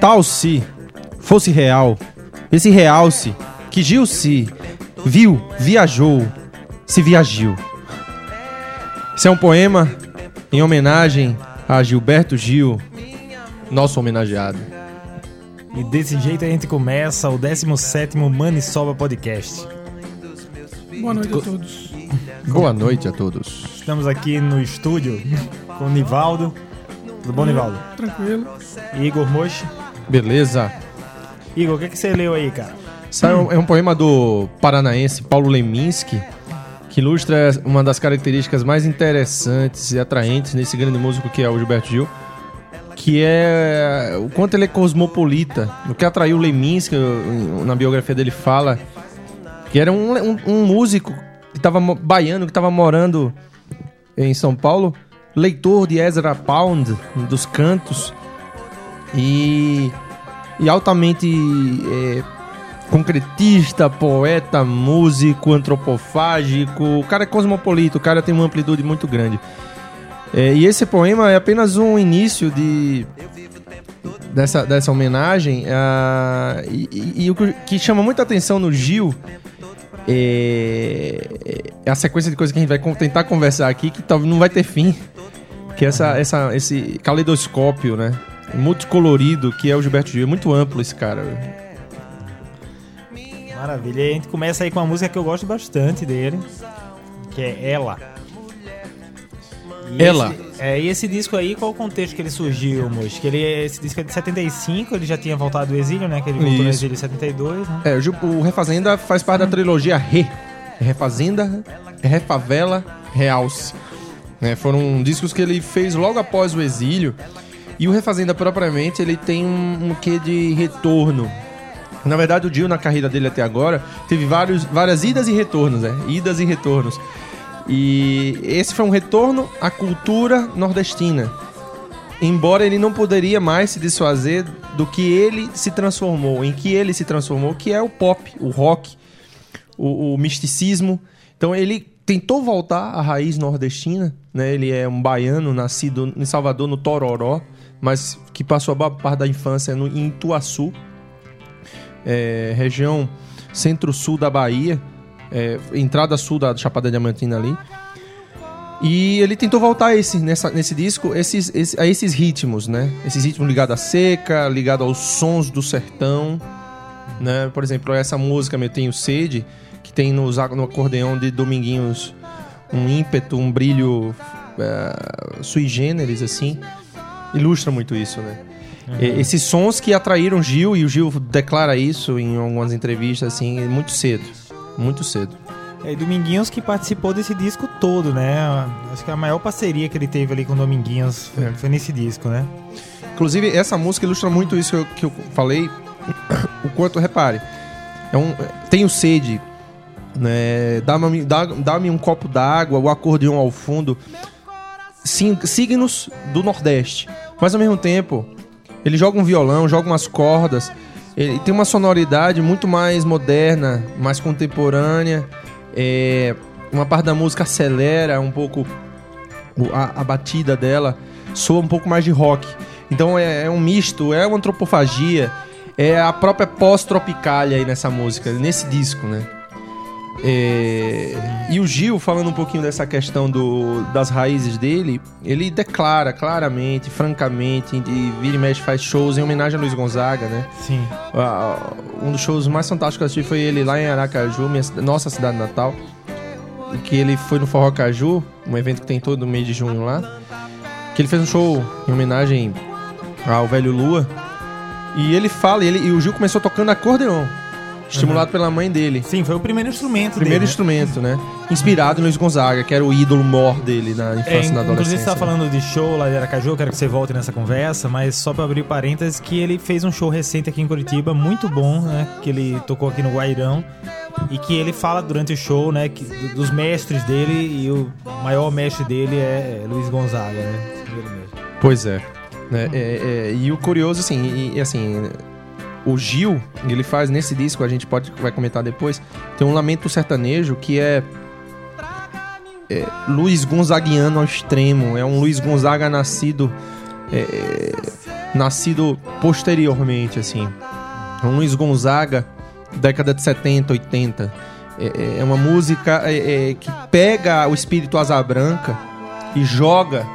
Tal se fosse real esse realce que Gil se viu, viajou, se viajou? Esse é um poema em homenagem a Gilberto Gil, nosso homenageado. E desse jeito a gente começa o 17º Manisoba Podcast. Boa noite a todos. Boa noite a todos. Estamos aqui no estúdio com o Nivaldo. Tudo bom, Nivaldo? Tranquilo. E Igor Mochi. Beleza? Igor, o que, que você leu aí, cara? É um, é um poema do paranaense Paulo Leminski, que ilustra uma das características mais interessantes e atraentes nesse grande músico que é o Gilberto Gil, que é o quanto ele é cosmopolita. O que atraiu Leminski, na biografia dele fala, que era um, um, um músico que estava baiano, que estava morando em São Paulo, leitor de Ezra Pound, dos cantos, e, e altamente é, concretista, poeta, músico, antropofágico. O cara é cosmopolita, o cara tem uma amplitude muito grande. É, e esse poema é apenas um início de dessa, dessa homenagem. ah, e, e- o que- chama muita atenção no Gil é, é a sequência de coisas que a gente vai tentar conversar aqui, que talvez não vai ter fim. Que é essa, essa, esse caleidoscópio, né? Multicolorido, que é o Gilberto Gil. É muito amplo esse cara. Maravilha. E a gente começa aí com uma música que eu gosto bastante dele, que é Ela. E Ela. Esse, é, e esse disco aí, qual o contexto que ele surgiu, Mocho? Que ele, esse disco é de 75, ele já tinha voltado do exílio, né? Que ele voltou no Isso. exílio em 72, né? É, o Refazenda faz parte da trilogia Re. Refazenda, Refavela, Realce. Né, foram discos que ele fez logo após o exílio. E o Refazenda, propriamente, ele tem um, um quê de retorno. Na verdade, o Dio, na carreira dele até agora, teve vários, várias idas e retornos, né? Idas e retornos. E esse foi um retorno à cultura nordestina. Embora ele não poderia mais se desfazer do que ele se transformou, em que ele se transformou, que é o pop, o rock, o, o misticismo. Então ele tentou voltar à raiz nordestina, né? Ele é um baiano nascido em Salvador, no Tororó, mas que passou a boa parte da infância no, em Ituaçu, é, região centro-sul da Bahia, é, entrada sul da Chapada Diamantina ali. E ele tentou voltar a esse, nessa, nesse disco esses, esse- a esses ritmos, né? Esses ritmos ligados à seca, ligados aos sons do sertão, né? Por exemplo, essa música Eu Tenho Sede, que tem nos, no acordeão de Dominguinhos um ímpeto, um brilho é, sui generis, assim, ilustra muito isso, né? E- Esses sons que atraíram Gil, e o Gil declara isso em algumas entrevistas, assim, muito cedo. Muito cedo. É, e Dominguinhos que participou desse disco todo, né? Acho que a maior parceria que ele teve ali com o Dominguinhos foi, É. foi nesse disco, né? Inclusive, essa música ilustra muito isso que eu, que eu falei. o quanto, repare, é um, tenho sede, né? Dá-me dá, dá-me um copo d'água, o acordeão ao fundo. Signos do Nordeste. Mas ao mesmo tempo, ele joga um violão, joga umas cordas. Ele tem uma sonoridade muito mais moderna, mais contemporânea. É, uma parte da música acelera um pouco a, a batida dela, soa um pouco mais de rock. Então é, é um misto, é uma antropofagia, é a própria pós-tropicália aí nessa música, nesse disco, né? É, e o Gil, falando um pouquinho dessa questão do, das raízes dele, ele declara claramente, francamente, e vira e mexe faz shows em homenagem a Luiz Gonzaga, né? Sim. Um dos shows mais fantásticos que eu assisti foi ele lá em Aracaju, minha nossa cidade natal. E Que ele foi no Forró Caju, um evento que tem todo mês de junho lá. Que ele fez um show em homenagem ao velho Lua. E ele fala, e, ele, e o Gil começou tocando acordeon. Estimulado pela mãe dele. Sim, foi o primeiro instrumento Primeiro dele. né? instrumento, né? Inspirado em Luiz Gonzaga, que era o ídolo mor dele na infância É, e na inclusive adolescência. você tá né? falando de show lá de Aracaju, eu quero que você volte nessa conversa, mas só pra abrir parênteses, que ele fez um show recente aqui em Curitiba, muito bom, né? Que ele tocou aqui no Guairão. E que ele fala durante o show, né? Que, do- dos mestres dele, e o maior mestre dele é Luiz Gonzaga, né? Pois é. Né? É, é, e o curioso, assim, e, assim, o Gil, ele faz nesse disco, a gente pode vai comentar depois, tem um lamento sertanejo que é, é Luiz Gonzaguiano ao extremo. É um Luiz Gonzaga nascido é, é, nascido posteriormente, assim. É um Luiz Gonzaga década de 70, 80. É, é uma música é, é, que pega o espírito asa branca e joga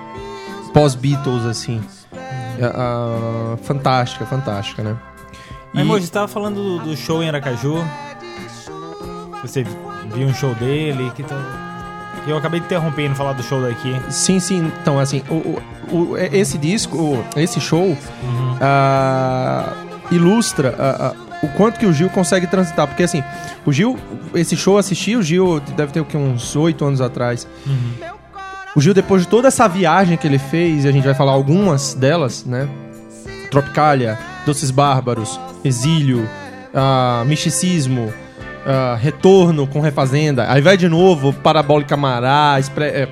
pós-Beatles, assim. É, ah, fantástica, fantástica, né? E- Mas, Moji, você tava falando do, do show em Aracaju. Você viu um show dele, que tá... Eu acabei de interrompendo falar do show daqui. Sim, sim. Então, assim, o, o- o- esse disco, esse show, ah, ilustra ah, ah, o quanto que o Gil consegue transitar. Porque, assim, o Gil, esse show eu assisti, o Gil deve ter o uns oito anos atrás. O Gil, depois de toda essa viagem que ele fez, e a gente vai falar algumas delas, né? Tropicália, Doces Bárbaros, Exílio, ah, Misticismo, ah, Retorno com Refazenda. Aí vai de novo, Parabólica Mará, Expre- é,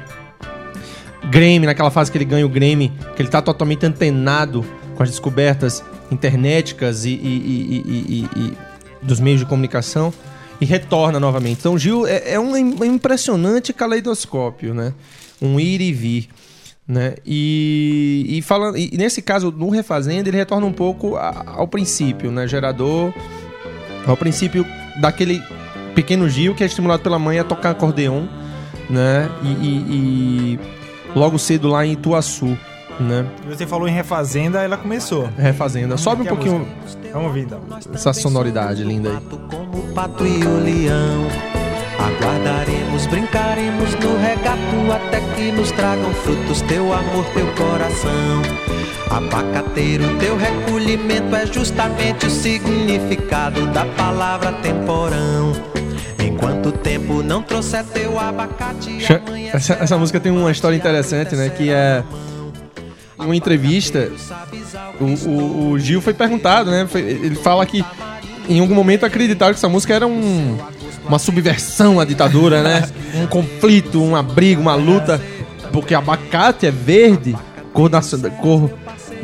Grêmio, naquela fase que ele ganha o Grêmio, que ele tá totalmente antenado com as descobertas internéticas e, e- e- e- dos meios de comunicação e retorna novamente. Então, Gil é, é um im- impressionante caleidoscópio, né? Um ir e vir. Né? E, e falando e nesse caso no refazendo ele retorna um pouco a- ao princípio, né? Gerador ao princípio daquele pequeno Gil que é estimulado pela mãe a tocar acordeon, né? E, e- e logo cedo lá em Ituaçu, né? Você falou em Refazenda, ela começou. Refazenda. Sobe um é pouquinho? Vamos ouvir então. essa sonoridade linda aí. Como o pato e o leão. Aguardaremos, brincaremos no regato até que nos tragam frutos teu amor, teu coração. Abacateiro, teu recolhimento é justamente o significado da palavra temporão. Enquanto o tempo não trouxer teu abacate, Essa, essa música tem uma história interessante, né? Que é em uma entrevista, o, o- o Gil foi perguntado, né? foi- ele fala que em algum momento acreditaram que essa música era um- uma subversão à ditadura, né? Um conflito, uma briga, uma luta, porque abacate é verde, cor da cor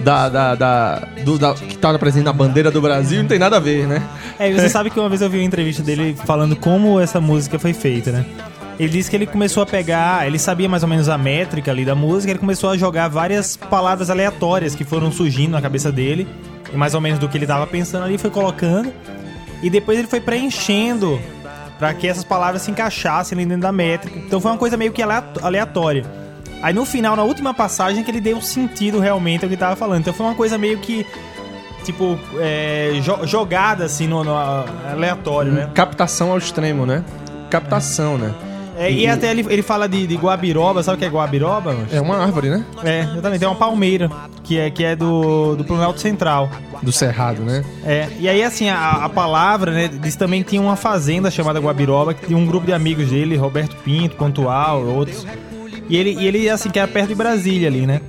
da, da, da- do- da- que tá presente na bandeira do Brasil, não tem nada a ver, né? É, você sabe que uma vez eu vi uma entrevista dele falando como essa música foi feita, né? Ele disse que ele começou a pegar, ele sabia mais ou menos a métrica ali da música, ele começou a jogar várias palavras aleatórias que foram surgindo na cabeça dele, mais ou menos do que ele tava pensando ali, foi colocando, e depois ele foi preenchendo pra que essas palavras se encaixassem dentro da métrica. Então foi uma coisa meio que aleatória. Aí no final, na última passagem, que ele deu sentido realmente ao que tava falando. Então foi uma coisa meio que tipo, é, jo- jogada assim no, no aleatório, né? Captação ao extremo, né? Captação, né? É, e até ele, ele fala de, de guabiroba, sabe o que é guabiroba? Mancho? É uma árvore, né? É, exatamente, tem uma palmeira, que é, que é do, do Planalto Central. Do cerrado, né? É, e aí assim, a, a palavra, né, diz também que tinha uma fazenda chamada Guabiroba, que tinha um grupo de amigos dele, Roberto Pinto, Pontual, outros. E ele, e ele assim, que era perto de Brasília ali, né?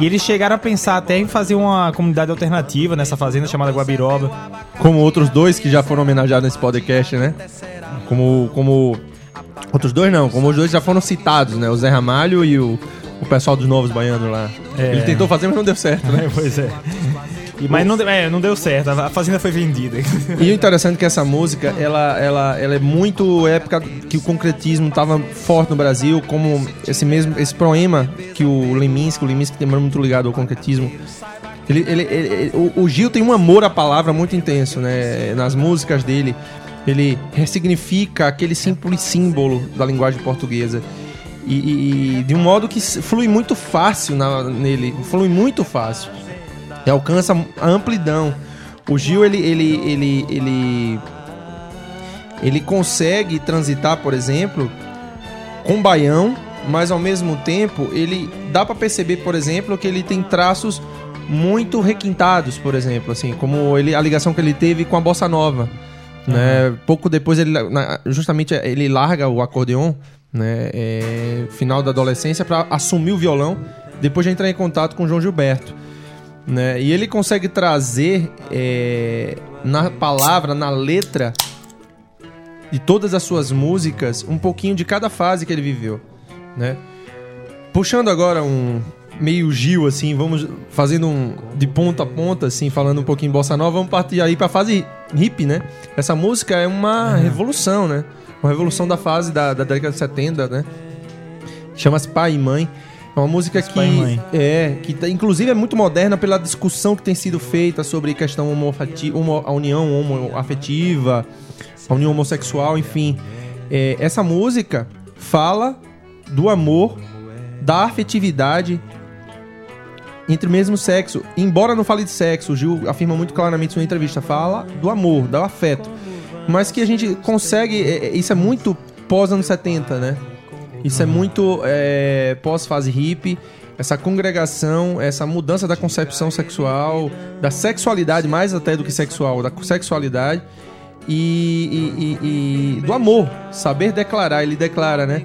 E eles chegaram a pensar até em fazer uma comunidade alternativa nessa fazenda chamada Guabiroba. Como outros dois que já foram homenageados nesse podcast, né? Como. como outros dois não, como os dois já foram citados, né? O Zé Ramalho e o, o pessoal dos Novos Baianos lá. É. Ele tentou fazer, mas não deu certo, né? É, pois é. E- mas não, deu- é, não deu certo, a fazenda foi vendida. E o interessante é que essa música, ela, ela, ela é muito época que o concretismo estava forte no Brasil, como esse mesmo esse poema que o Leminski, o Leminski tem muito ligado ao concretismo. Ele, ele, ele- o Gil tem um amor à palavra muito intenso, né? Nas músicas dele, ele ressignifica aquele simples símbolo da linguagem portuguesa. E, e- de um modo que flui muito fácil na- nele, flui muito fácil e alcança a amplidão. O Gil ele ele ele ele ele consegue transitar, por exemplo, com baião, mas ao mesmo tempo ele dá pra perceber, por exemplo, que ele tem traços muito requintados, por exemplo, assim, como ele a ligação que ele teve com a bossa nova, Né? Pouco depois, ele, justamente, ele larga o acordeon, né? é, final da adolescência, para assumir o violão, depois de entrar em contato com o João Gilberto. Né? E ele consegue trazer é, na palavra, na letra de todas as suas músicas, um pouquinho de cada fase que ele viveu, né? Puxando agora um meio Gil, assim, vamos fazendo um de ponta a ponta, assim, falando um pouquinho em bossa nova, vamos partir aí pra fase hip, né? Essa música é uma revolução, né? Uma revolução da fase da, da década de 70, né? Chama-se Pai e Mãe. É uma música que é que tá- inclusive é muito moderna pela discussão que tem sido feita sobre questão homo, a união homoafetiva, a união homossexual, enfim. É, essa música fala do amor, da afetividade entre o mesmo sexo. Embora não fale de sexo, o Gil afirma muito claramente em sua entrevista, fala do amor, do afeto. Mas que a gente consegue. é, é, Isso é muito pós anos 70, né? Isso é muito é, pós-fase hippie. Essa congregação, essa mudança da concepção sexual, da sexualidade, mais até do que sexual, da sexualidade e, e- e- e do amor. Saber declarar, ele declara, né?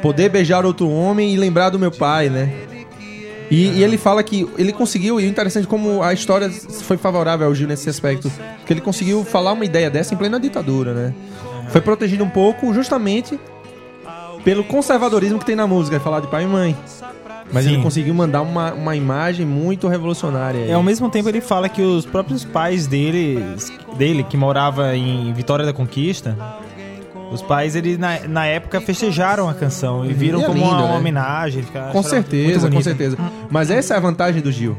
Poder beijar outro homem e lembrar do meu pai, né? E, e ele fala que ele conseguiu, e o interessante é como a história foi favorável ao Gil nesse aspecto, que ele conseguiu falar uma ideia dessa em plena ditadura, né? Foi protegido um pouco justamente pelo conservadorismo que tem na música, é falar de pai e mãe. Mas Sim. ele conseguiu mandar uma, uma imagem muito revolucionária. aí. É, ao mesmo tempo ele fala que os próprios pais dele, dele que morava em Vitória da Conquista, os pais, ele na, na época festejaram a canção e viram E é como lindo, uma, né? homenagem. Com certeza, com bonito. certeza. Mas essa é a vantagem do Gil.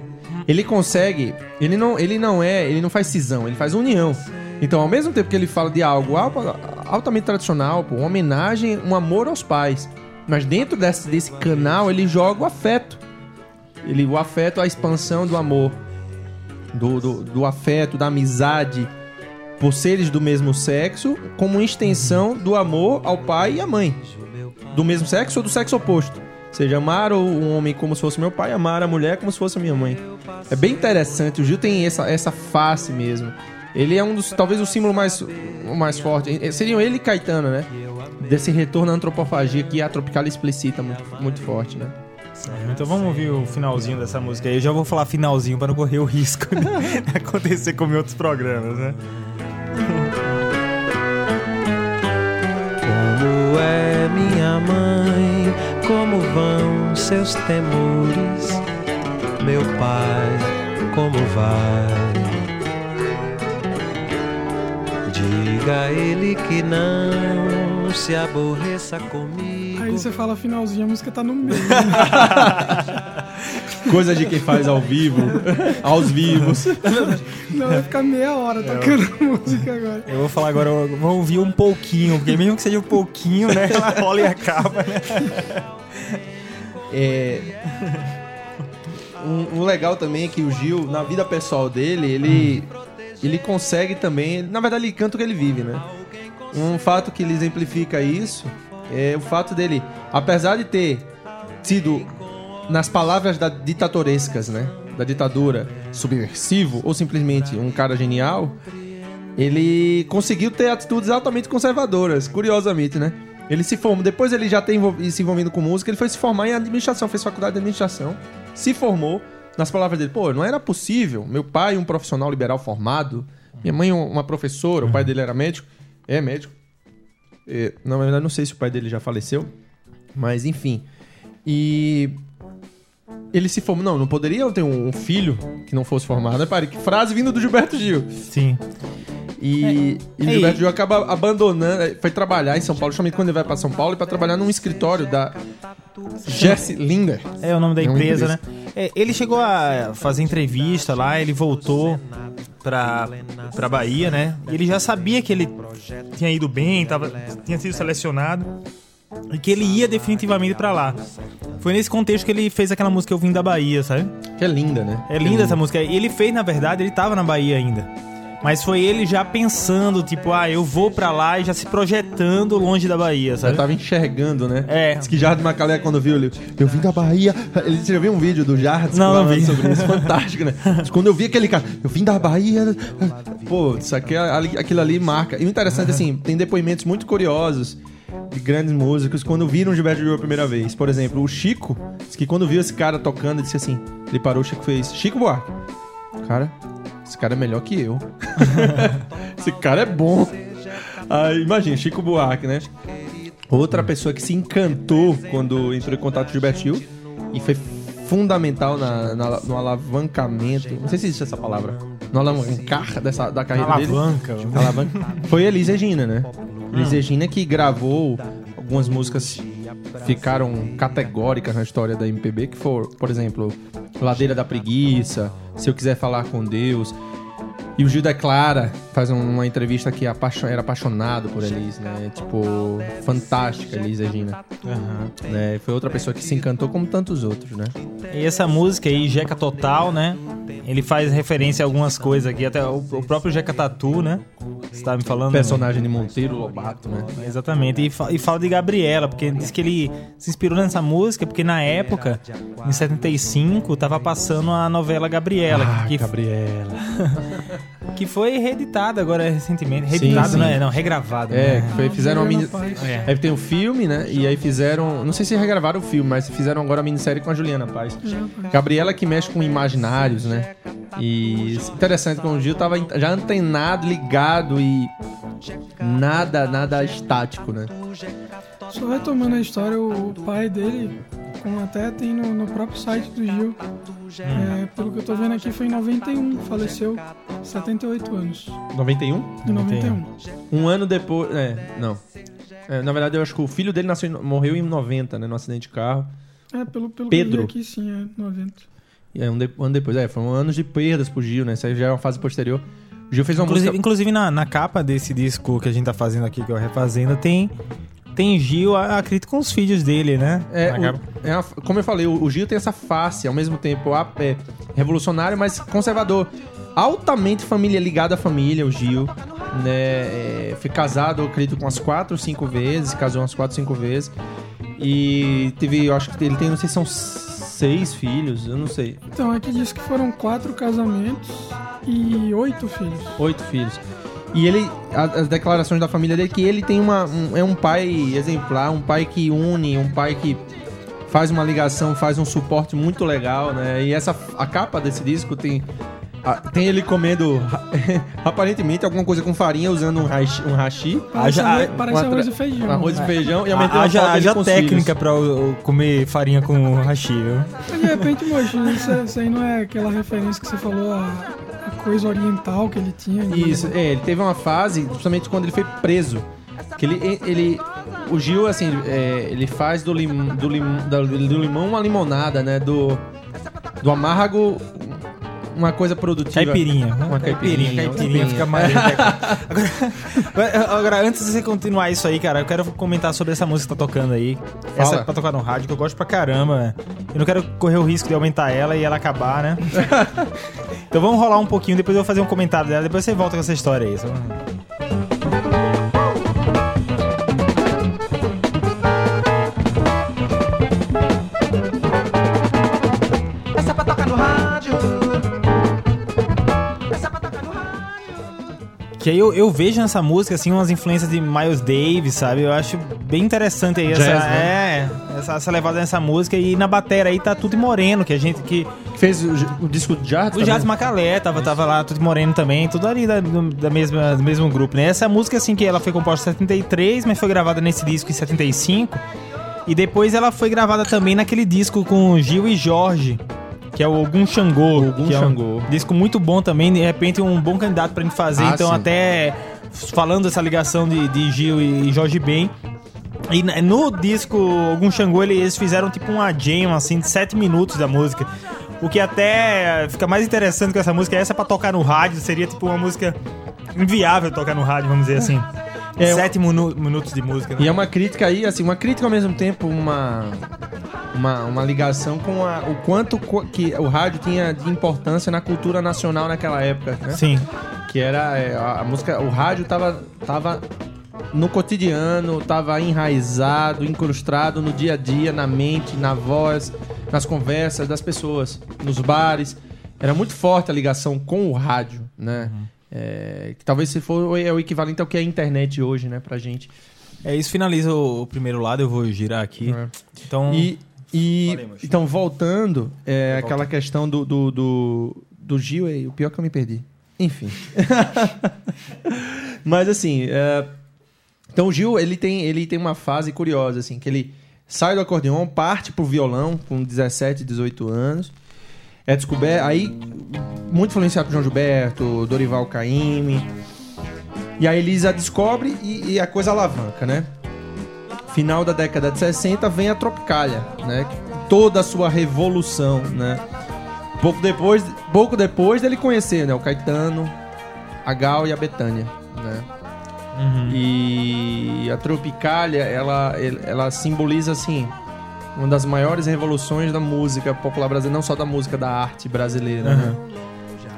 Ele consegue, ele não, ele não é, ele não faz cisão, ele faz união. Então, ao mesmo tempo que ele fala de algo alta- altamente tradicional, pô, uma homenagem, um amor aos pais, mas dentro desse, desse canal ele joga o afeto. Ele, o afeto, a expansão do amor, do, do, do afeto, da amizade por seres do mesmo sexo, como extensão do amor ao pai e à mãe do mesmo sexo ou do sexo oposto. Ou seja, amar o homem como se fosse meu pai, amar a mulher como se fosse minha mãe. É bem interessante. O Gil tem essa, essa face mesmo. Ele é um dos, talvez o símbolo mais, mais forte. Eh, Seriam ele e Caetano, né? Desse retorno à antropofagia que a tropical explicita muito, muito forte, né? Então vamos ouvir o finalzinho dessa música aí. Eu já vou falar finalzinho para não correr o risco de acontecer como em outros programas, né? Como é minha mãe, como vão seus temores, meu pai, como vai? Diga a ele que não se aborreça comigo. Aí você fala finalzinho, a música tá no meio. Coisa de quem faz ao vivo, aos vivos. Não, vai ficar meia hora tocando a música agora. Eu vou falar agora, eu vou ouvir um pouquinho, porque mesmo que seja um pouquinho, né? Ela rola e acaba, né? É... Um, um legal também é que o Gil, na vida pessoal dele, ele, ele consegue também. Na verdade, ele canta o que ele vive, né? Um fato que ele exemplifica isso é o fato dele, apesar de ter sido, nas palavras da ditatorescas, né? Da ditadura, subversivo ou simplesmente um cara genial, ele conseguiu ter atitudes altamente conservadoras, curiosamente, né? Ele se formou, depois ele já tem se envolvendo com música, ele foi se formar em administração, fez faculdade de administração, se formou, nas palavras dele, pô, não era possível, meu pai um profissional liberal formado, minha mãe um- uma professora, o pai dele era médico, é médico. É, na verdade, não sei se o pai dele já faleceu, mas enfim. E ele se formou, não, não poderia ter um filho que não fosse formado, né, pai? Que frase vindo do Gilberto Gil. Sim. E, e É, Gilberto Gil acaba abandonando, foi trabalhar em São Paulo, justamente quando ele vai pra São Paulo, e pra trabalhar num escritório da Jesse Linder. É o nome da É empresa, empresa. né? É, ele chegou a fazer entrevista lá, ele voltou pra, pra Bahia, né? E ele já sabia que ele tinha ido bem, tava, tinha sido selecionado e que ele ia definitivamente pra lá. Foi nesse contexto que ele fez aquela música Eu Vim da Bahia, sabe? Que é linda, né? É linda essa música. E ele fez, na verdade, ele tava na Bahia ainda. Mas foi ele já pensando, tipo, ah, eu vou pra lá e já se projetando longe da Bahia, Eu sabe? tava enxergando, né? É. Diz que Jardim Macalé, quando viu, ele, eu vim da Bahia. Ele, você já viu um vídeo do Jardim Não, não vi. sobre isso? Fantástico, né? Diz, Quando eu vi aquele cara, eu vim da Bahia. Pô, isso aqui, aquilo ali marca. E o interessante, assim, tem depoimentos muito curiosos de grandes músicos quando viram Gilberto Gil a primeira vez. Por exemplo, o Chico, diz que quando viu esse cara tocando, disse assim: ele parou, o Chico fez, Chico Buarque. Cara, esse cara é melhor que eu. esse cara é bom. Aí, imagina, Chico Buarque, né? Outra pessoa que se encantou quando entrou em contato com Gilberto Gil e foi fundamental na, na- no alavancamento. Não sei se existe essa palavra. No alavancar dessa, da carreira dele. Alavanca. Alavanca. Foi Elis Regina, né? Elis Regina que gravou algumas músicas ficaram categóricas na história da MPB, que for, por exemplo, Ladeira da Preguiça, Se Eu Quiser Falar com Deus. E o Gil declara, faz um- uma entrevista que era apaixonado por Elis, né? Tipo, fantástica Elis Regina. Né? Foi outra pessoa que se encantou como tantos outros, né? E essa música aí, Jeca Total, né? Ele faz referência a algumas coisas aqui, até o, próprio Jeca Tatu, né? Você tava me falando. Personagem de Monteiro Lobato, né? Exatamente. E, fa- e fala de Gabriela, porque diz que ele se inspirou nessa música, porque na época, em 75, tava passando a novela Gabriela. Ah, que, Gabriela. que foi reeditada agora recentemente. Reeditada, sim. não é? Não, regravada. É, né? que foi, fizeram uma mini... Paz. É. Aí tem o filme, né? E aí fizeram. Não sei se regravaram o filme, mas fizeram agora a minissérie com a Juliana Paz. Gabriela que mexe com imaginários, né? E interessante que o Gil tava já antenado, ligado e. Nada, nada estático, né? Só retomando a história, o pai dele, como até tem no, no próprio site do Gil, é, pelo que eu tô vendo aqui, foi em 91, faleceu, 78 anos. 91? Em 91. Um ano depois. É, não. É, na verdade, eu acho que o filho dele nasceu, morreu em 90, né? No acidente de carro. É, pelo, pelo Pedro. que eu vi aqui, sim, é 90. E aí, um, de- um ano depois. É, foram anos de perdas pro Gil, né? Isso aí já é uma fase posterior. O Gil fez uma Inclusive, música. inclusive na, na capa desse disco que a gente tá fazendo aqui, que é o Refazenda, tem, tem Gil acredito com os filhos dele, né? É, o- é uma- como eu falei, o, o Gil tem essa face, ao mesmo tempo a- é, revolucionário, mas conservador. Altamente família, ligado à família, o Gil. Né, é, foi casado, eu acredito, com umas quatro ou cinco vezes, casou umas quatro, cinco vezes. E teve, eu acho que ele tem, não sei se são seis filhos, eu não sei. Então, aqui diz que foram quatro casamentos e oito filhos. Oito filhos. E ele, a- as declarações da família dele, que ele tem uma. um- é um pai exemplar, um pai que une, um pai que faz uma ligação, faz um suporte muito legal, né? E essa, a capa desse disco tem. a- Tem ele comendo aparentemente alguma coisa com farinha usando um hashi. Um hashi Parece, arroz, parece uma tra- arroz e feijão. arroz e feijão e uma Haja, haja técnica eu comer farinha com hashi, viu? Mas de repente, moço, isso, isso aí não é aquela referência que você falou, a, a coisa oriental que ele tinha. Isso, é, ele teve uma fase, justamente quando ele foi preso. Que ele. ele o Gil, assim, é, ele faz do, lim, do, lim, do limão uma limonada, né? Do, do amargo uma coisa produtiva. Caipirinha. né? Uma caipirinha. Caipirinha, caipirinha. fica mais. agora, agora, antes de você continuar isso aí, cara, eu quero comentar sobre essa música que tá tocando aí. Essa Fala. que tá tocando no rádio, que eu gosto pra caramba. Eu não quero correr o risco de aumentar ela e ela acabar, né? então vamos rolar um pouquinho, depois eu vou fazer um comentário dela, depois você volta com essa história aí. Só- Que aí eu, eu vejo nessa música, assim, umas influências de Miles Davis, sabe? Eu acho bem interessante aí essa, Jazz, né? é, essa, essa levada nessa música. E na bateria aí tá tudo moreno, que a gente que. Fez o, o disco de Jardim. O Jazz Macalé tava, tava lá, tudo moreno também, tudo ali da, do, da mesma, do mesmo grupo, né? Essa música, assim, que ela foi composta em 73, mas foi gravada nesse disco em 75. E depois ela foi gravada também naquele disco com Gil e Jorge, que é o Ogum Xangô. Ogum que é um Xangô. disco muito bom também, de repente um bom candidato pra gente fazer. Ah, então, sim. até falando dessa ligação de, de Gil e Jorge Ben. E na- no disco Ogum Xangô, ele- eles fizeram tipo uma jam, assim, de 7 minutos da música. O que até fica mais interessante com essa música, essa pra tocar no rádio, seria tipo uma música inviável tocar no rádio, vamos dizer assim. É, Sete minu- minutos de música. né? E é uma crítica aí, assim, uma crítica ao mesmo tempo, uma, uma, uma ligação com a- o quanto que o rádio tinha de importância na cultura nacional naquela época, né? Sim. Que era é, a, música, o rádio tava, tava no cotidiano, tava enraizado, incrustado no dia a dia, na mente, na voz, nas conversas das pessoas, nos bares. Era muito forte a ligação com o rádio, né? É, que talvez se for é o equivalente ao que é a internet hoje, né, pra gente. É, isso finaliza o, o primeiro lado, eu vou girar aqui. É. Então, E, e moço. então, voltando, é, aquela questão do, do, do, do Gil, e o pior é que eu me perdi. Enfim. Mas assim, é, então o Gil, ele tem, ele tem uma fase curiosa, assim, que ele sai do acordeon, parte pro violão com 17, 18 anos, é descoberto, aí muito influenciado por João Gilberto, Dorival Caymmi, e aí Elisa descobre e, e a coisa alavanca, né? Final da década de 60 vem a Tropicália, né? Toda a sua revolução, né? Pouco depois, pouco depois dele conhecer, né? O Caetano, a Gal e a Betânia, né? Uhum. E a Tropicália, ela, ela simboliza, assim, uma das maiores revoluções da música popular brasileira, não só da música, da arte brasileira, né?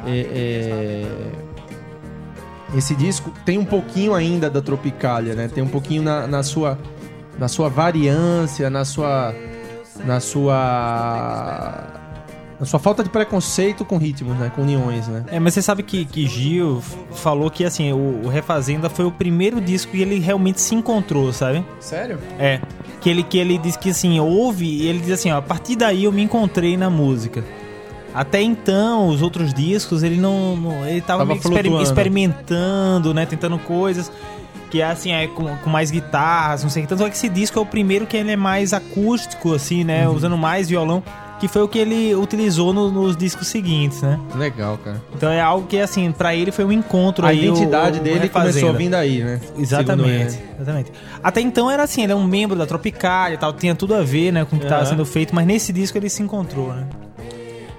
É- é- Esse disco tem um pouquinho ainda da Tropicália, né? Tem um pouquinho na, na sua, na sua variância, na sua, na sua, na sua falta de preconceito com ritmos, né? Com uniões, né? É, mas você sabe que, que Gil falou que assim, o, o Refazenda foi o primeiro disco que ele realmente se encontrou, sabe? Sério? É. Que ele, que ele diz que assim, ouve e ele diz assim, ó, a partir daí eu me encontrei na música. Até então, os outros discos, ele não. não- ele tava, Tava meio que exper- experimentando, né? Tentando coisas. Que é assim, é com, com mais guitarras, não sei o que. Tanto é que esse disco é o primeiro que ele é mais acústico, assim, né? Uhum. Usando mais violão. Que foi o que ele utilizou no- nos discos seguintes, né? Legal, cara. Então é algo que, assim, pra ele foi um encontro A aí. o- identidade o dele Refazenda. começou vindo aí, né? Exatamente, exatamente. Até então era assim, ele é um membro da Tropicália e tal, tinha tudo a ver, né, com o que estava sendo feito, mas nesse disco ele se encontrou, né?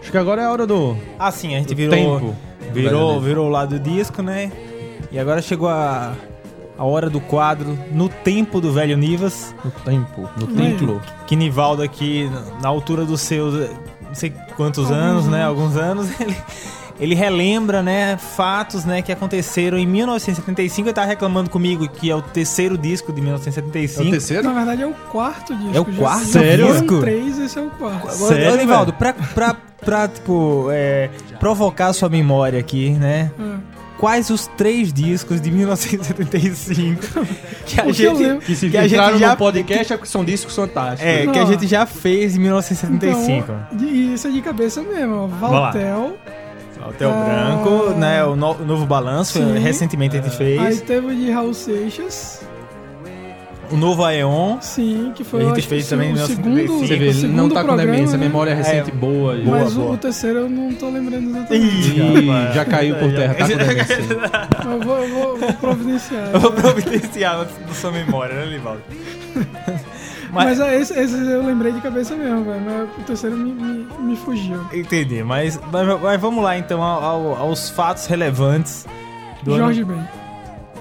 Acho que agora é a hora do Ah, sim, a gente virou tempo. virou, virou o lado do disco, né? E agora chegou a, a hora do quadro No Tempo do Velho Nivas, no tempo, no Aí. templo. que Nivaldo aqui, na altura dos seus, não sei quantos Alguns anos, né, alguns anos, ele... Ele relembra, né, fatos, né, que aconteceram em 1975. Ele tava reclamando comigo que é o terceiro disco de 1975. terceiro? Na verdade é o quarto disco. É o quarto já Sério? disco? três, esse é o quarto. Agora, Sério, ô, Nivaldo, pra, pra, pra, tipo, é, provocar a sua memória aqui, né? Ah. Quais os três discos de 1975 que a O que gente, Que se que a gente entraram já no podcast é porque são discos fantásticos. é, que a Não. gente já fez em 1975. Então, de- isso é de cabeça mesmo. Valtel. Hotel Ah. Branco, né? O, no- o novo balanço, Sim. recentemente a gente Aí fez. teve o de Raul Seixas. O novo Aeon. Sim, que foi A gente fez o também em segundo, 1975. Você vê, o segundo não tá com programa, demência, né? memória recente É, boa. boa. Mas o, o terceiro eu não tô lembrando exatamente. Ih, já caiu por terra, tá com demência. Eu vou, eu vou, vou providenciar. Eu vou providenciar da sua memória, né, Livaldo? Mas, é, esse, esse eu lembrei de cabeça mesmo, velho. Mas o terceiro me, me, me fugiu. Entendi, mas, mas, mas vamos lá então ao- ao- aos fatos relevantes do ano. Jorge Ben.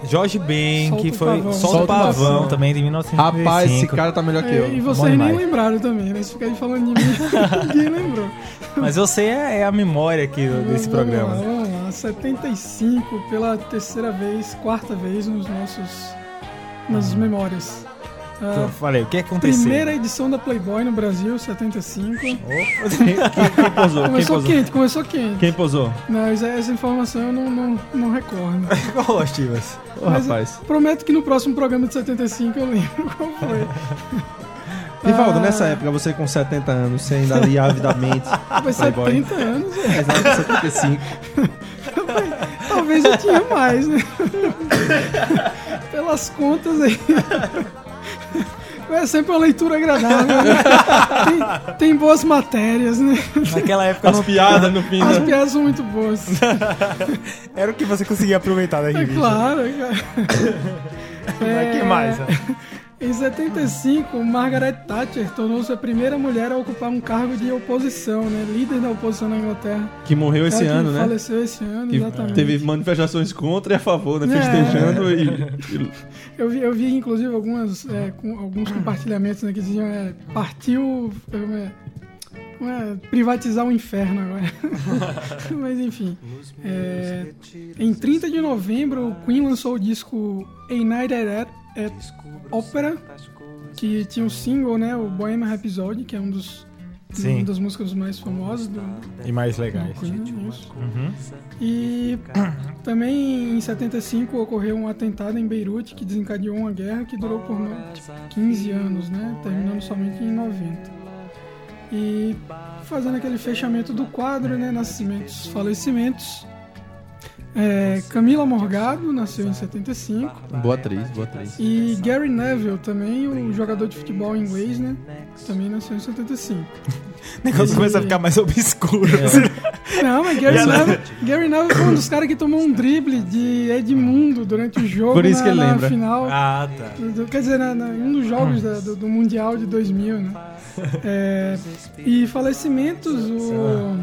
Jorge Ben, Solta que foi Pavão. Solta o Pavão também, de 1995. Rapaz, esse cara tá melhor que É, eu. e Bom vocês nem lembraram também, né? Se ficarem falando de mim, ninguém lembrou. Mas você é, é a memória aqui desse Vamos programa. Lá, vamos lá. 75 pela terceira vez, quarta vez nos nossos. nas memórias. Ah, Então, falei, o que é aconteceu? primeira edição da Playboy no Brasil, 75. Quem, quem posou? Quem Começou posou? quente, começou quente. Quem posou? Mas essa informação eu não, não, não recordo. Qual, Chivas? Ô, rapaz. Prometo que no próximo programa de 75 eu lembro qual foi. Rivaldo, Ah. nessa época, você com 70 anos, você ainda ali avidamente. Foi Playboy. 70 anos, é. Exato, 75. talvez eu tinha mais, né? Pelas contas aí. É sempre uma leitura agradável. Né? Tem, tem boas matérias, né? Naquela época As não piadas no fim, As né? piadas são muito boas. era o que você conseguia aproveitar da É revista. claro, cara. Mas que mais? né? Em 75, Margaret Thatcher tornou-se a primeira mulher a ocupar um cargo de oposição, né? Líder da oposição na Inglaterra. Que morreu esse Ela ano, né? Faleceu esse ano, Que exatamente. teve manifestações contra e a favor, né? É. Festejando e, e- Eu vi, eu vi inclusive algumas, é, com, alguns compartilhamentos né, que diziam é, partiu. é, é, privatizar o inferno agora. Mas enfim. é, em 30 de novembro, o Queen lançou o disco A Night at, at Opera, que tinha um single, né? O Bohemian Rhapsody, que é um dos. Sim. Uma das músicas mais famosas do, E mais legais. Queen, isso. Uhum. E também em 75 ocorreu um atentado em Beirute que desencadeou uma guerra que durou por no- 15 anos, né? Terminando somente em 90. E fazendo aquele fechamento do quadro, né? Nascimentos, falecimentos. É, Camila Morgado nasceu em 75 Boa atriz, boa atriz. e Gary Neville também, o jogador de futebol inglês, né? Também nasceu em 75. O negócio começa a ficar mais obscuro. Não, mas Gary Neville, Gary Neville foi um dos caras que tomou um drible de Edmundo durante o jogo Por isso na, que ele na lembra. final. ah, tá. do- quer dizer, na, um dos jogos da- do, do Mundial de 2000, né? É, e falecimentos, o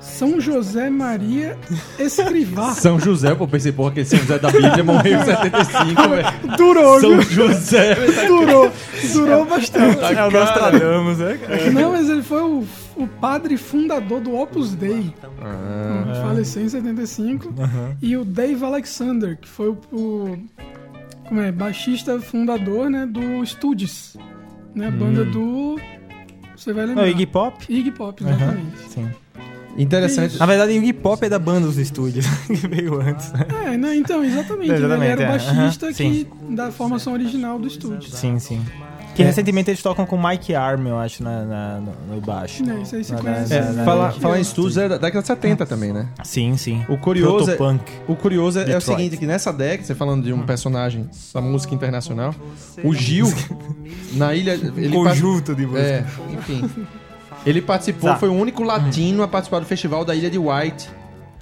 São José Maria Escrivá. São José, pô, pensei, porra, aquele São José da Bíblia morreu em 75, velho. Durou, São viu? José. Durou, durou bastante. É o Nostradamus, né? Não, mas ele foi o, o padre fundador do Opus Dei. Ah, Faleceu em 75. E o Dave Alexander, que foi o, o- como é, baixista fundador né, do Stooges. Né, a banda do... Você vai É lembrar. o Iggy Pop? Iggy Pop, exatamente. Sim. Interessante. Na verdade, o Iggy Pop é da banda dos estúdios, que veio antes, né? É, não, então, exatamente. É, exatamente, ele era o é. baixista que, da formação original do Stooges. Sim, sim. Que recentemente eles tocam com o Mike Arm, eu acho, na, na- no, no baixo. Né, isso aí se conhece. É, falar, é- em estudos é da década de 70 também, né? Sim, sim. O curioso, é, o curioso é, é o seguinte, que nessa década, você falando de um personagem da música internacional, o Gil, na ilha... Ele Conjunto de música. É, enfim. Ele participou, Tá. foi o único latino a participar do festival da Ilha de White,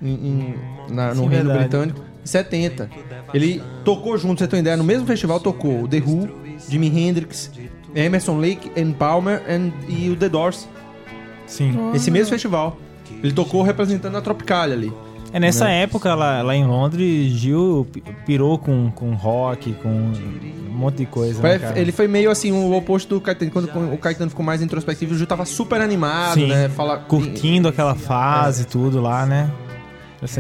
em- em- na- no Sim, Reino verdade. Britânico, em 70. Ele tocou junto, você ter uma ideia, no mesmo festival tocou o The Who, Jimi Hendrix, Emerson Lake and Palmer and, e o The Doors. Sim. Esse mesmo festival. Ele tocou representando a Tropicália ali. É nessa época, lá, lá em Londres, Gil pi- pirou com, com rock, com um monte de coisa, né, ele foi meio assim, o oposto do Caetano. Quando o Caetano ficou mais introspectivo, o Gil tava super animado, Sim. né? Fala, Curtindo aquela fase e tudo lá, né?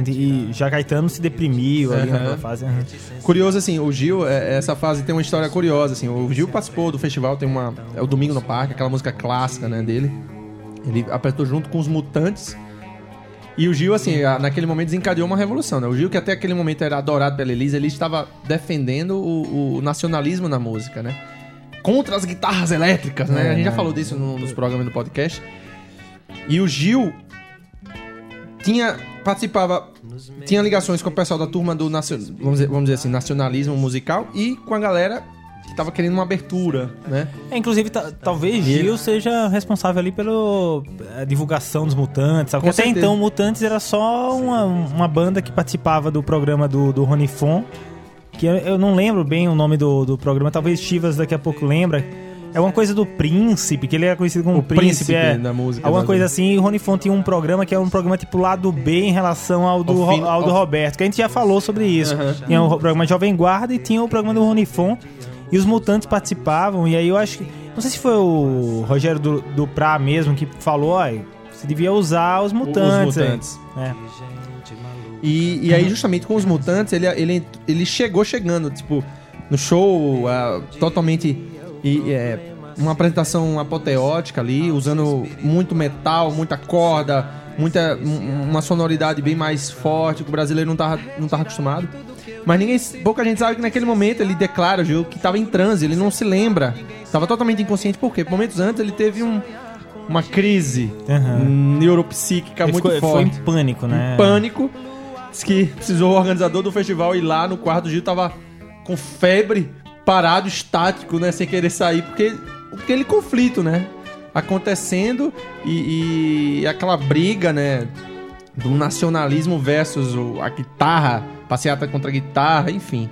E já Caetano se deprimiu ali Aham. naquela fase. aham. Curioso, assim, o Gil, é, essa fase tem uma história curiosa, assim. O Gil participou do festival, tem uma. É o Domingo no Parque, aquela música clássica, né, dele. Ele apresentou junto com os Mutantes. E o Gil, assim, naquele momento desencadeou uma revolução, né? O Gil, que até aquele momento era adorado pela Elisa, ele estava defendendo o, o nacionalismo na música, né? Contra as guitarras elétricas, né? É, a gente já né? falou disso no- nos programas do podcast. E o Gil tinha participava tinha ligações com o pessoal da turma do vamos dizer, vamos dizer assim nacionalismo musical e com a galera que tava querendo uma abertura, né? É, inclusive, ta- talvez E ele- Gil seja responsável ali pela divulgação dos Mutantes, sabe? Até certeza. então, Mutantes era só uma, uma banda que participava do programa do, do Rony Fon, que eu, eu não lembro bem o nome do, do programa, talvez Chivas daqui a pouco lembra. É uma coisa do Príncipe, que ele era conhecido como O Príncipe, Príncipe é. da música, Alguma mais coisa assim, e o Rony Fon tinha um programa que era um programa tipo lado B em relação ao do, Ao fim- ao do ao- Roberto, que a gente já falou sobre isso. Aham. Tinha o programa Jovem Guarda e tinha o programa do Rony Fon. E os mutantes participavam, e aí eu acho que. Não sei se foi o Rogério do, Duprá mesmo que falou, ó, você devia usar os mutantes. os aí." mutantes. É. E, e aí justamente com os mutantes ele, ele, ele chegou chegando tipo no show ah, totalmente e, é, uma apresentação apoteótica ali usando muito metal, muita corda, muita um- uma sonoridade bem mais forte que o brasileiro não tava, não tava acostumado. Mas ninguém, pouca gente sabe que naquele momento ele declara, Gil, que estava em transe, ele não se lembra. Estava totalmente inconsciente, por quê? Por momentos antes ele teve um, uma crise Aham. neuropsíquica Ele muito ficou, foi forte em pânico, né? em pânico. Diz que precisou o organizador do festival ir lá no quarto do Gil, tava com febre, parado, estático, né? Sem querer sair, porque aquele conflito, né? Acontecendo e, e aquela briga, né? Do nacionalismo versus o- a guitarra, passeata contra a guitarra, enfim.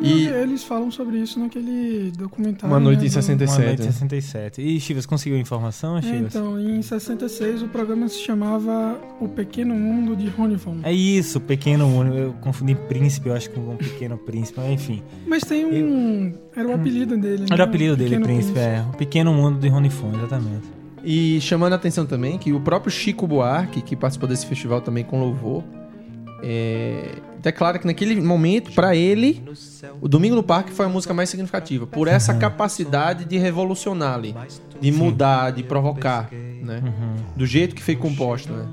E E eles falam sobre isso naquele documentário. Uma Noite né, em do- 67. Uma noite em 67. E Chivas, conseguiu informação, É, Chivas? então, em 66 o programa se chamava O Pequeno Mundo de Rony Von. É isso, Pequeno Mundo. Eu confundi Príncipe, eu acho com um Pequeno Príncipe, mas enfim. Mas tem um. Era o apelido dele, né? Era o apelido dele, Pequeno Príncipe, é. O Pequeno Mundo de Rony Fon, exatamente. E chamando a atenção também que o próprio Chico Buarque, que participou desse festival também com louvor, é, declara que naquele momento, pra ele, o Domingo no Parque foi a música mais significativa, por essa capacidade de revolucionar ali, de mudar, de provocar, né? Do jeito que foi composta, né?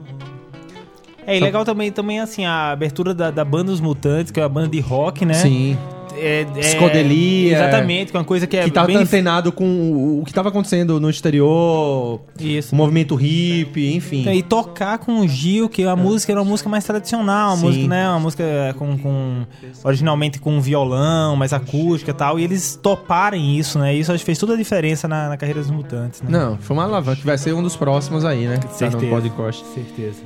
É, e legal também, também assim, a abertura da, da banda Os Mutantes, que é uma banda de rock, né? Sim. É, é- Psicodelia. Exatamente, com uma coisa que é que tava bem... antenado com o- que estava acontecendo no exterior, Isso. o movimento hippie, enfim. E tocar com o Gil, que a música era uma música mais tradicional, uma Sim. música, né? Uma música com, com- originalmente com violão, mais acústica e tal. E eles toparem isso, né? Isso acho que fez toda a diferença na, na carreira dos mutantes, né? Não, foi uma alavanca, que vai ser um dos próximos aí, né? Que tá no podcast. Certeza.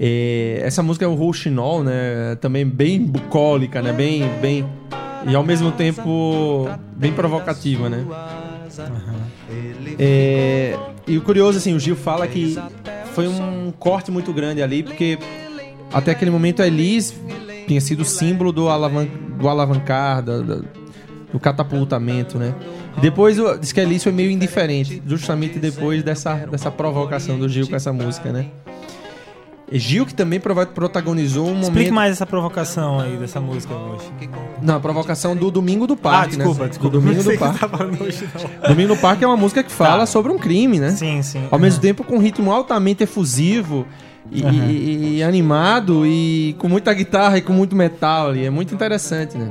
É, essa música é o Rouxinol, né? Também bem bucólica, né? Bem, bem... E ao mesmo tempo bem provocativa, né? É, e o curioso, assim, o Gil fala que foi um corte muito grande ali, porque até aquele momento a Elis tinha sido símbolo do, alavan do alavancar, da- da- do catapultamento, né? Depois diz que a Elis foi meio indiferente, justamente depois dessa, dessa provocação do Gil com essa música, né? E Gil que também protagonizou um Explique momento... mais essa provocação aí dessa música hoje. Não, a provocação do Domingo do Ah, Parque, desculpa, né? desculpa. Do Domingo do Parque. hoje. Domingo no Parque é uma música que fala Tá. sobre um crime, né? Sim, sim. Ao mesmo tempo com um ritmo altamente efusivo e, Aham. e- e animado e com muita guitarra e com muito metal ali. É muito interessante, né?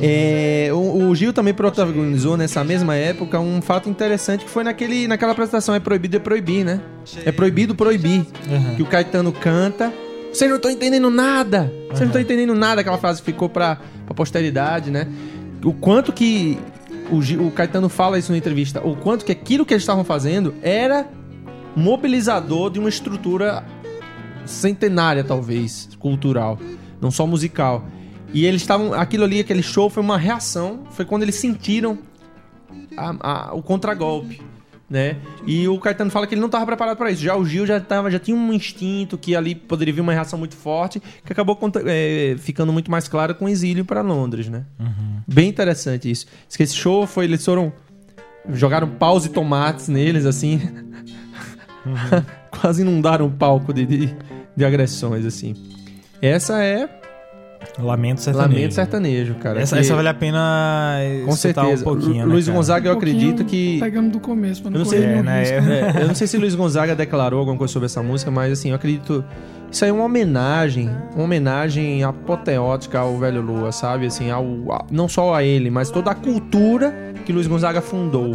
É, o, o Gil também protagonizou nessa mesma época um fato interessante que foi naquele, naquela apresentação É Proibido é Proibir, né? É Proibido Proibir. Aham. Que o Caetano canta. Vocês não estão entendendo nada! Vocês não estão entendendo nada! Aquela frase ficou pra, pra posteridade, né? O quanto que o, Gil- o Caetano fala isso na entrevista, o quanto que aquilo que eles estavam fazendo era mobilizador de uma estrutura centenária, talvez, cultural, não só musical. E eles estavam. Aquilo ali, aquele show foi uma reação. Foi quando eles sentiram a- a- o contragolpe. Né? E o Caetano fala que ele não estava preparado para isso. Já o Gil já, tava, já tinha um instinto que ali poderia vir uma reação muito forte, que acabou é, ficando muito mais claro com o exílio para Londres, né? Bem interessante isso. Diz que esse show foi. Eles foram. Jogaram paus e tomates neles, assim. Quase inundaram o palco de, de, de agressões, assim. Essa é Lamento sertanejo. Lamento Sertanejo, cara. Essa, que- essa vale a pena Com escutar certeza. um pouquinho, né, Luiz? Gonzaga, eu Um pouquinho acredito que. Pegando do começo, pra não, Eu não sei, nenhum né, risco. é- É, eu não sei se Luiz Gonzaga declarou alguma coisa sobre essa música, mas assim, eu acredito. Isso aí é uma homenagem, uma homenagem apoteótica ao Velho Lua, sabe? Assim, ao, a- não só a ele, mas toda a cultura que Luiz Gonzaga fundou,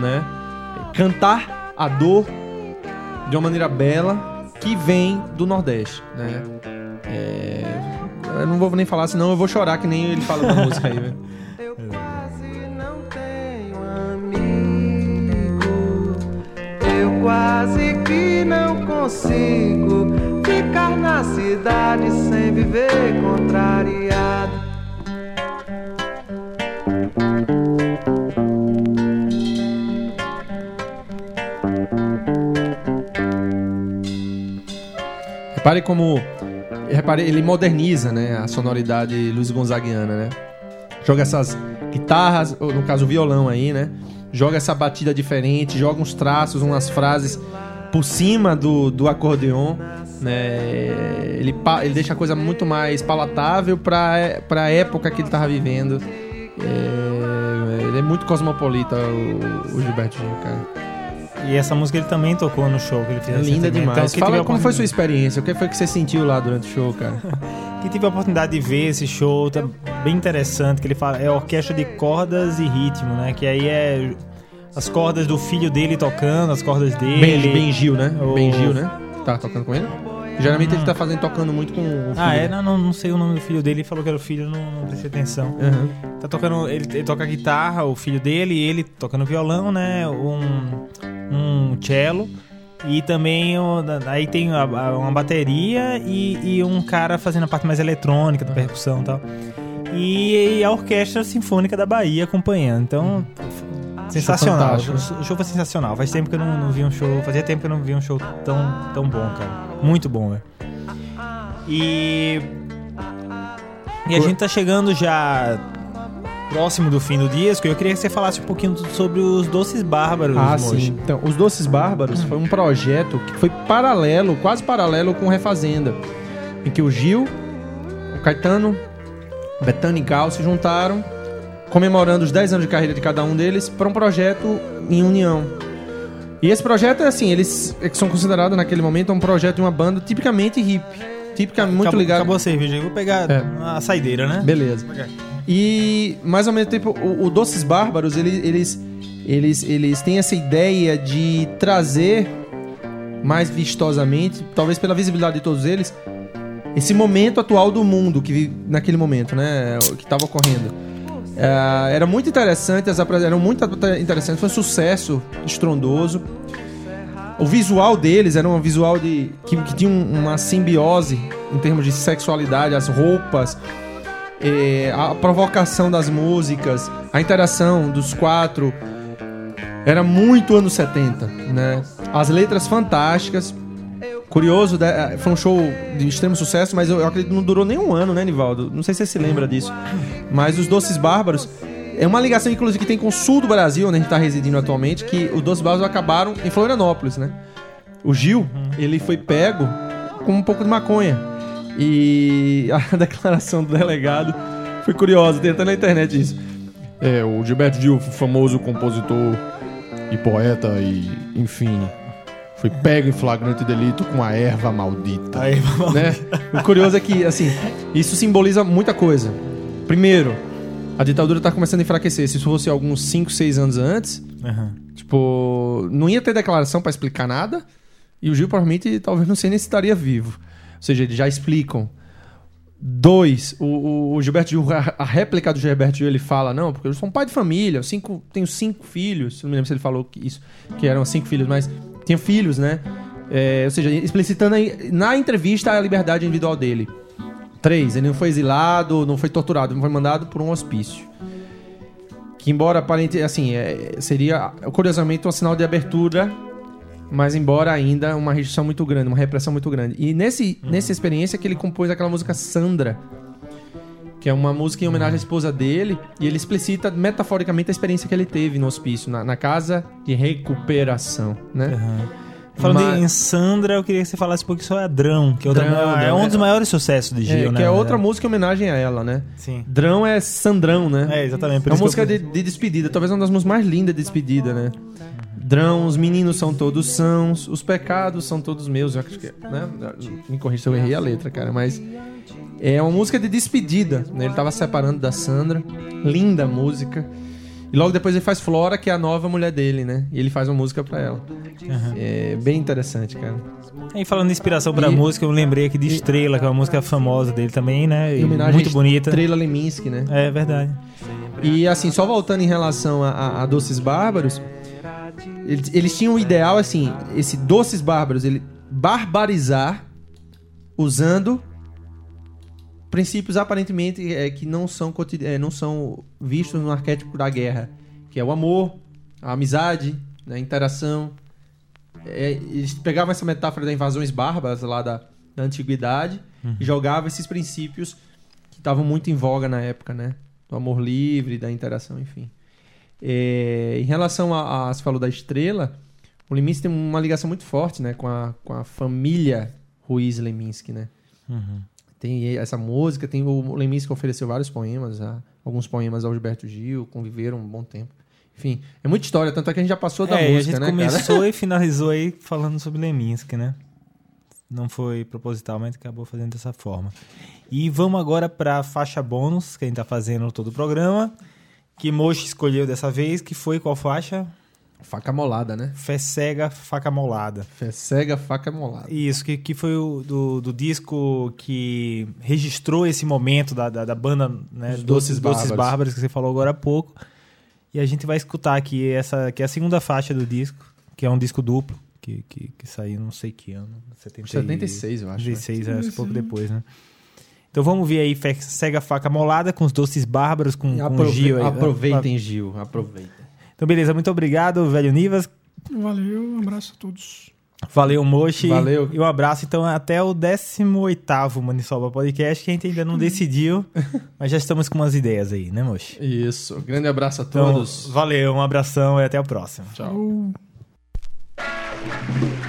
né? Cantar a dor de uma maneira bela que vem do Nordeste, né? É, eu não vou nem falar, senão eu vou chorar que nem ele fala na música aí, velho. Eu quase não tenho amigo. Eu quase que não consigo ficar na cidade sem viver contrariado. Repare como. Ele moderniza né, a sonoridade Luiz Gonzaguiana, né? Joga essas guitarras, ou no caso o violão aí, né? Joga essa batida diferente, joga uns traços, umas frases por cima do, do acordeon, né? Ele, ele deixa a coisa muito mais palatável pra, pra época que ele tava vivendo. É, ele é muito cosmopolita, o, o Gilberto Gil, cara. E essa música ele também tocou no show que ele fez É linda recentemente. demais. Então, Fala como foi sua experiência, o que foi que você sentiu lá durante o show, cara? Quem tive a oportunidade de ver esse show, tá bem interessante, que ele fala, é orquestra de cordas e ritmo, né? Que aí é as cordas do filho dele tocando, as cordas dele. Ben, ben Gil, né? O- Ben Gil, né? Tá tocando com ele? Geralmente ele tá fazendo, tocando muito com o filho. Ah, é? Não, não, não sei o nome do filho dele, ele falou que era o filho, não, não prestei atenção. Aham. Tá tocando, ele, ele toca guitarra, o filho dele, e ele tocando violão, né? Um, um cello. E também aí tem uma bateria e, e um cara fazendo a parte mais eletrônica da percussão e tal. E, e a orquestra sinfônica da Bahia acompanhando. Então, sensacional. O show foi sensacional. Faz tempo que eu não, não vi um show. Fazia tempo que eu não vi um show tão, tão bom, cara. Muito bom, velho. E. E a gente tá chegando já próximo do fim do disco, eu queria que você falasse um pouquinho sobre os Doces Bárbaros, Ah, sim. Então, Os Doces Bárbaros foi um projeto que foi paralelo, quase paralelo com o Refazenda, em que o Gil, o Caetano, Betânia e Gal se juntaram, comemorando os 10 anos de carreira de cada um deles, para um projeto em união. E esse projeto é assim, eles é são considerados naquele momento um projeto de uma banda tipicamente hip, tipicamente muito acabou, ligado Acabou a cerveja, eu vou pegar É. a saideira, né? Beleza. E, mais ao mesmo tempo, o, o Doces Bárbaros, ele- eles, eles, eles têm essa ideia de trazer mais vistosamente, talvez pela visibilidade de todos eles, esse momento atual do mundo, que naquele momento, né, que estava ocorrendo. É, era muito interessante, as eram muito interessantes, foi um sucesso estrondoso. O visual deles era um visual de que, que tinha um- uma simbiose em termos de sexualidade, as roupas, eh, a provocação das músicas, a interação dos quatro. Era muito anos 70, né? As letras fantásticas. Curioso, né? foi um show de extremo sucesso, mas eu, eu acredito que não durou nem um ano, né, Nivaldo? Não sei se você se lembra disso. Mas os Doces Bárbaros é uma ligação, inclusive, que tem com o sul do Brasil, onde a gente está residindo atualmente, que os Doces Bárbaros acabaram em Florianópolis, né? O Gil, ele foi pego com um pouco de maconha. E a declaração do delegado foi curiosa, tem até na internet isso. É, o Gilberto Gil, famoso compositor e poeta e, enfim, foi pego em flagrante delito com a erva maldita. Aí, vamos né? O curioso é que, assim, isso simboliza muita coisa. Primeiro, a ditadura tá começando a enfraquecer. Se isso fosse alguns 5, 6 anos antes, Aham. Tipo, não ia ter declaração pra explicar nada. E o Gil provavelmente talvez não sei nem se estaria vivo. Ou seja, eles já explicam. Dois, o, o- o Gilberto Gil, a, a réplica do Gilberto Gil, ele fala, não, porque eu sou um pai de família, cinco, tenho cinco filhos. Não me lembro se ele falou que isso, que eram cinco filhos, mas tinha filhos, né? É, ou seja, explicitando aí, na entrevista a liberdade individual dele. Três, ele não foi exilado, não foi torturado, não foi mandado por um hospício que embora aparente assim é, seria curiosamente um sinal de abertura mas embora ainda uma restrição muito grande uma repressão muito grande e nesse nessa experiência que ele compôs aquela música Sandra que é uma música em homenagem à esposa dele e ele explicita metaforicamente a experiência que ele teve no hospício na, na casa de recuperação né Falando Mas- em Sandra, eu queria que você falasse um pouquinho sobre a Drão, que é, Drão, é Drão, um é- dos maiores sucessos de É, Gil, né? que é outra música em homenagem a ela né Sim. Drão é Sandrão né É, exatamente. É uma música eu- de, de despedida, talvez uma das músicas mais lindas de despedida, né? Drão, os meninos são todos sãos, os pecados são todos meus. Eu acho que, né? Me corrija se eu errei a letra, cara, mas é uma música de despedida, né? Ele tava separando da Sandra, linda música. E logo depois ele faz Flora, que é a nova mulher dele, né? E ele faz uma música pra ela. É bem interessante, cara. E falando de inspiração pra E- música, eu lembrei aqui de Estrela, que é uma música famosa dele também, né? E muito bonita. Estrela Leminski, né? É verdade. E assim, só voltando em relação a, a- a Doces Bárbaros, eles, eles tinham o ideal, assim, esse Doces Bárbaros, ele barbarizar usando princípios aparentemente é, que não são, é, não são vistos no arquétipo da guerra, que é o amor, a amizade, né, a interação. É, eles pegavam essa metáfora das invasões bárbaras lá da, da antiguidade e jogavam esses princípios que estavam muito em voga na época, né? Do amor livre, da interação, enfim. É, em relação a, a. Você falou da estrela, o Leminski tem uma ligação muito forte, né? Com a, com a família Ruiz Leminski, né? Tem essa música, tem o Leminski que ofereceu vários poemas, a- alguns poemas ao Gilberto Gil, conviveram um bom tempo. Enfim, é muita história, tanto é que a gente já passou da é, música, a gente né, cara? começou e finalizou aí falando sobre Leminski, né? Não foi proposital, mas acabou fazendo dessa forma. E vamos agora pra faixa bônus, que a gente tá fazendo todo o programa. Que Mochi escolheu dessa vez, que foi qual faixa? Faca molada, né? Fé cega, faca molada. Fé cega, faca molada. Isso, que, que foi o do, do disco que registrou esse momento da, da, da banda né, Os Doces, Doces Doces Bárbaros. Bárbaros, que você falou agora há pouco. E a gente vai escutar aqui essa, que é a segunda faixa do disco, que é um disco duplo, que, que, que saiu não sei que ano. 70 e- 76, eu acho. né? 16, é, pouco depois, né? Então vamos ver aí Fé Cega Faca Molada com os Doces Bárbaros, com, com Gil aí. Aproveitem, Gil, aproveitem. Então, beleza, muito obrigado, velho Nivas. Valeu, um abraço a todos. Valeu, Mochi. Valeu. E um abraço, então, até o 18 Manisoba Podcast, que a gente ainda não decidiu, mas já estamos com umas ideias aí, né, Mochi? Isso. Grande abraço a então, todos. Então, valeu, um abração e até o próximo. Tchau. Tchau.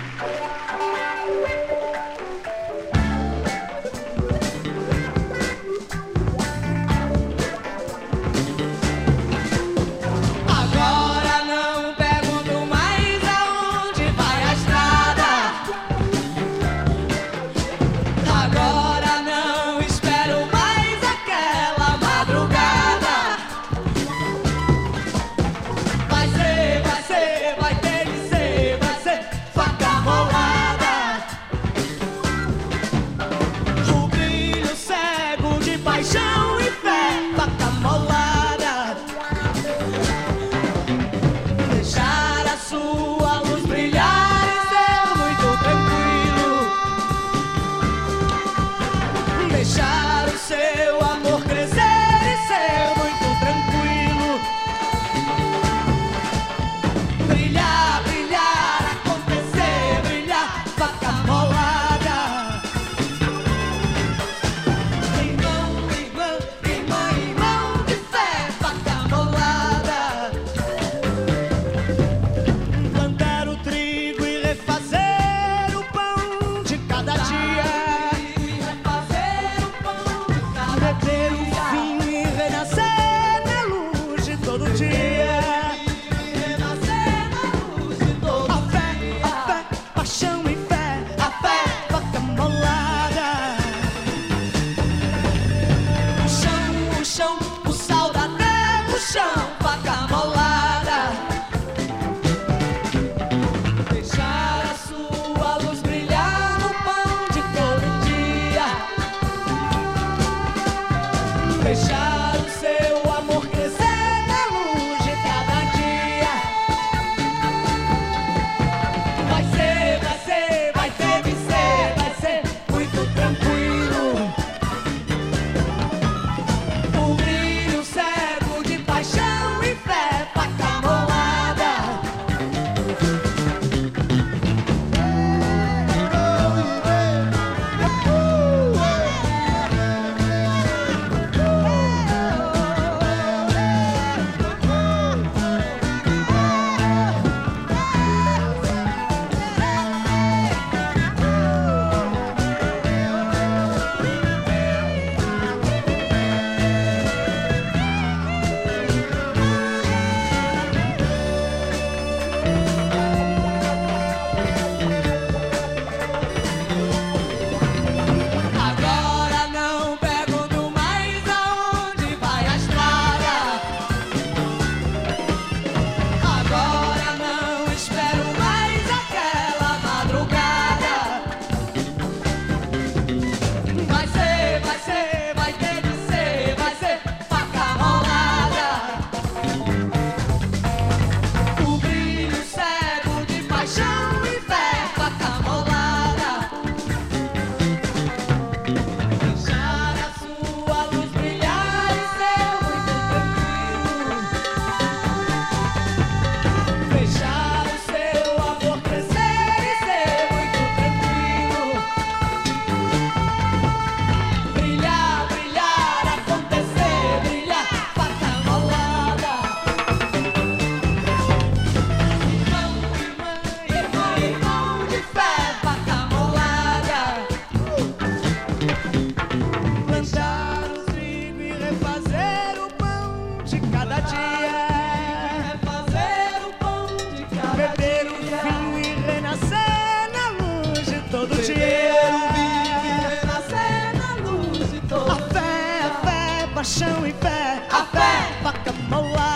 ma chão em pé, a fé, vaca moa.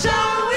show.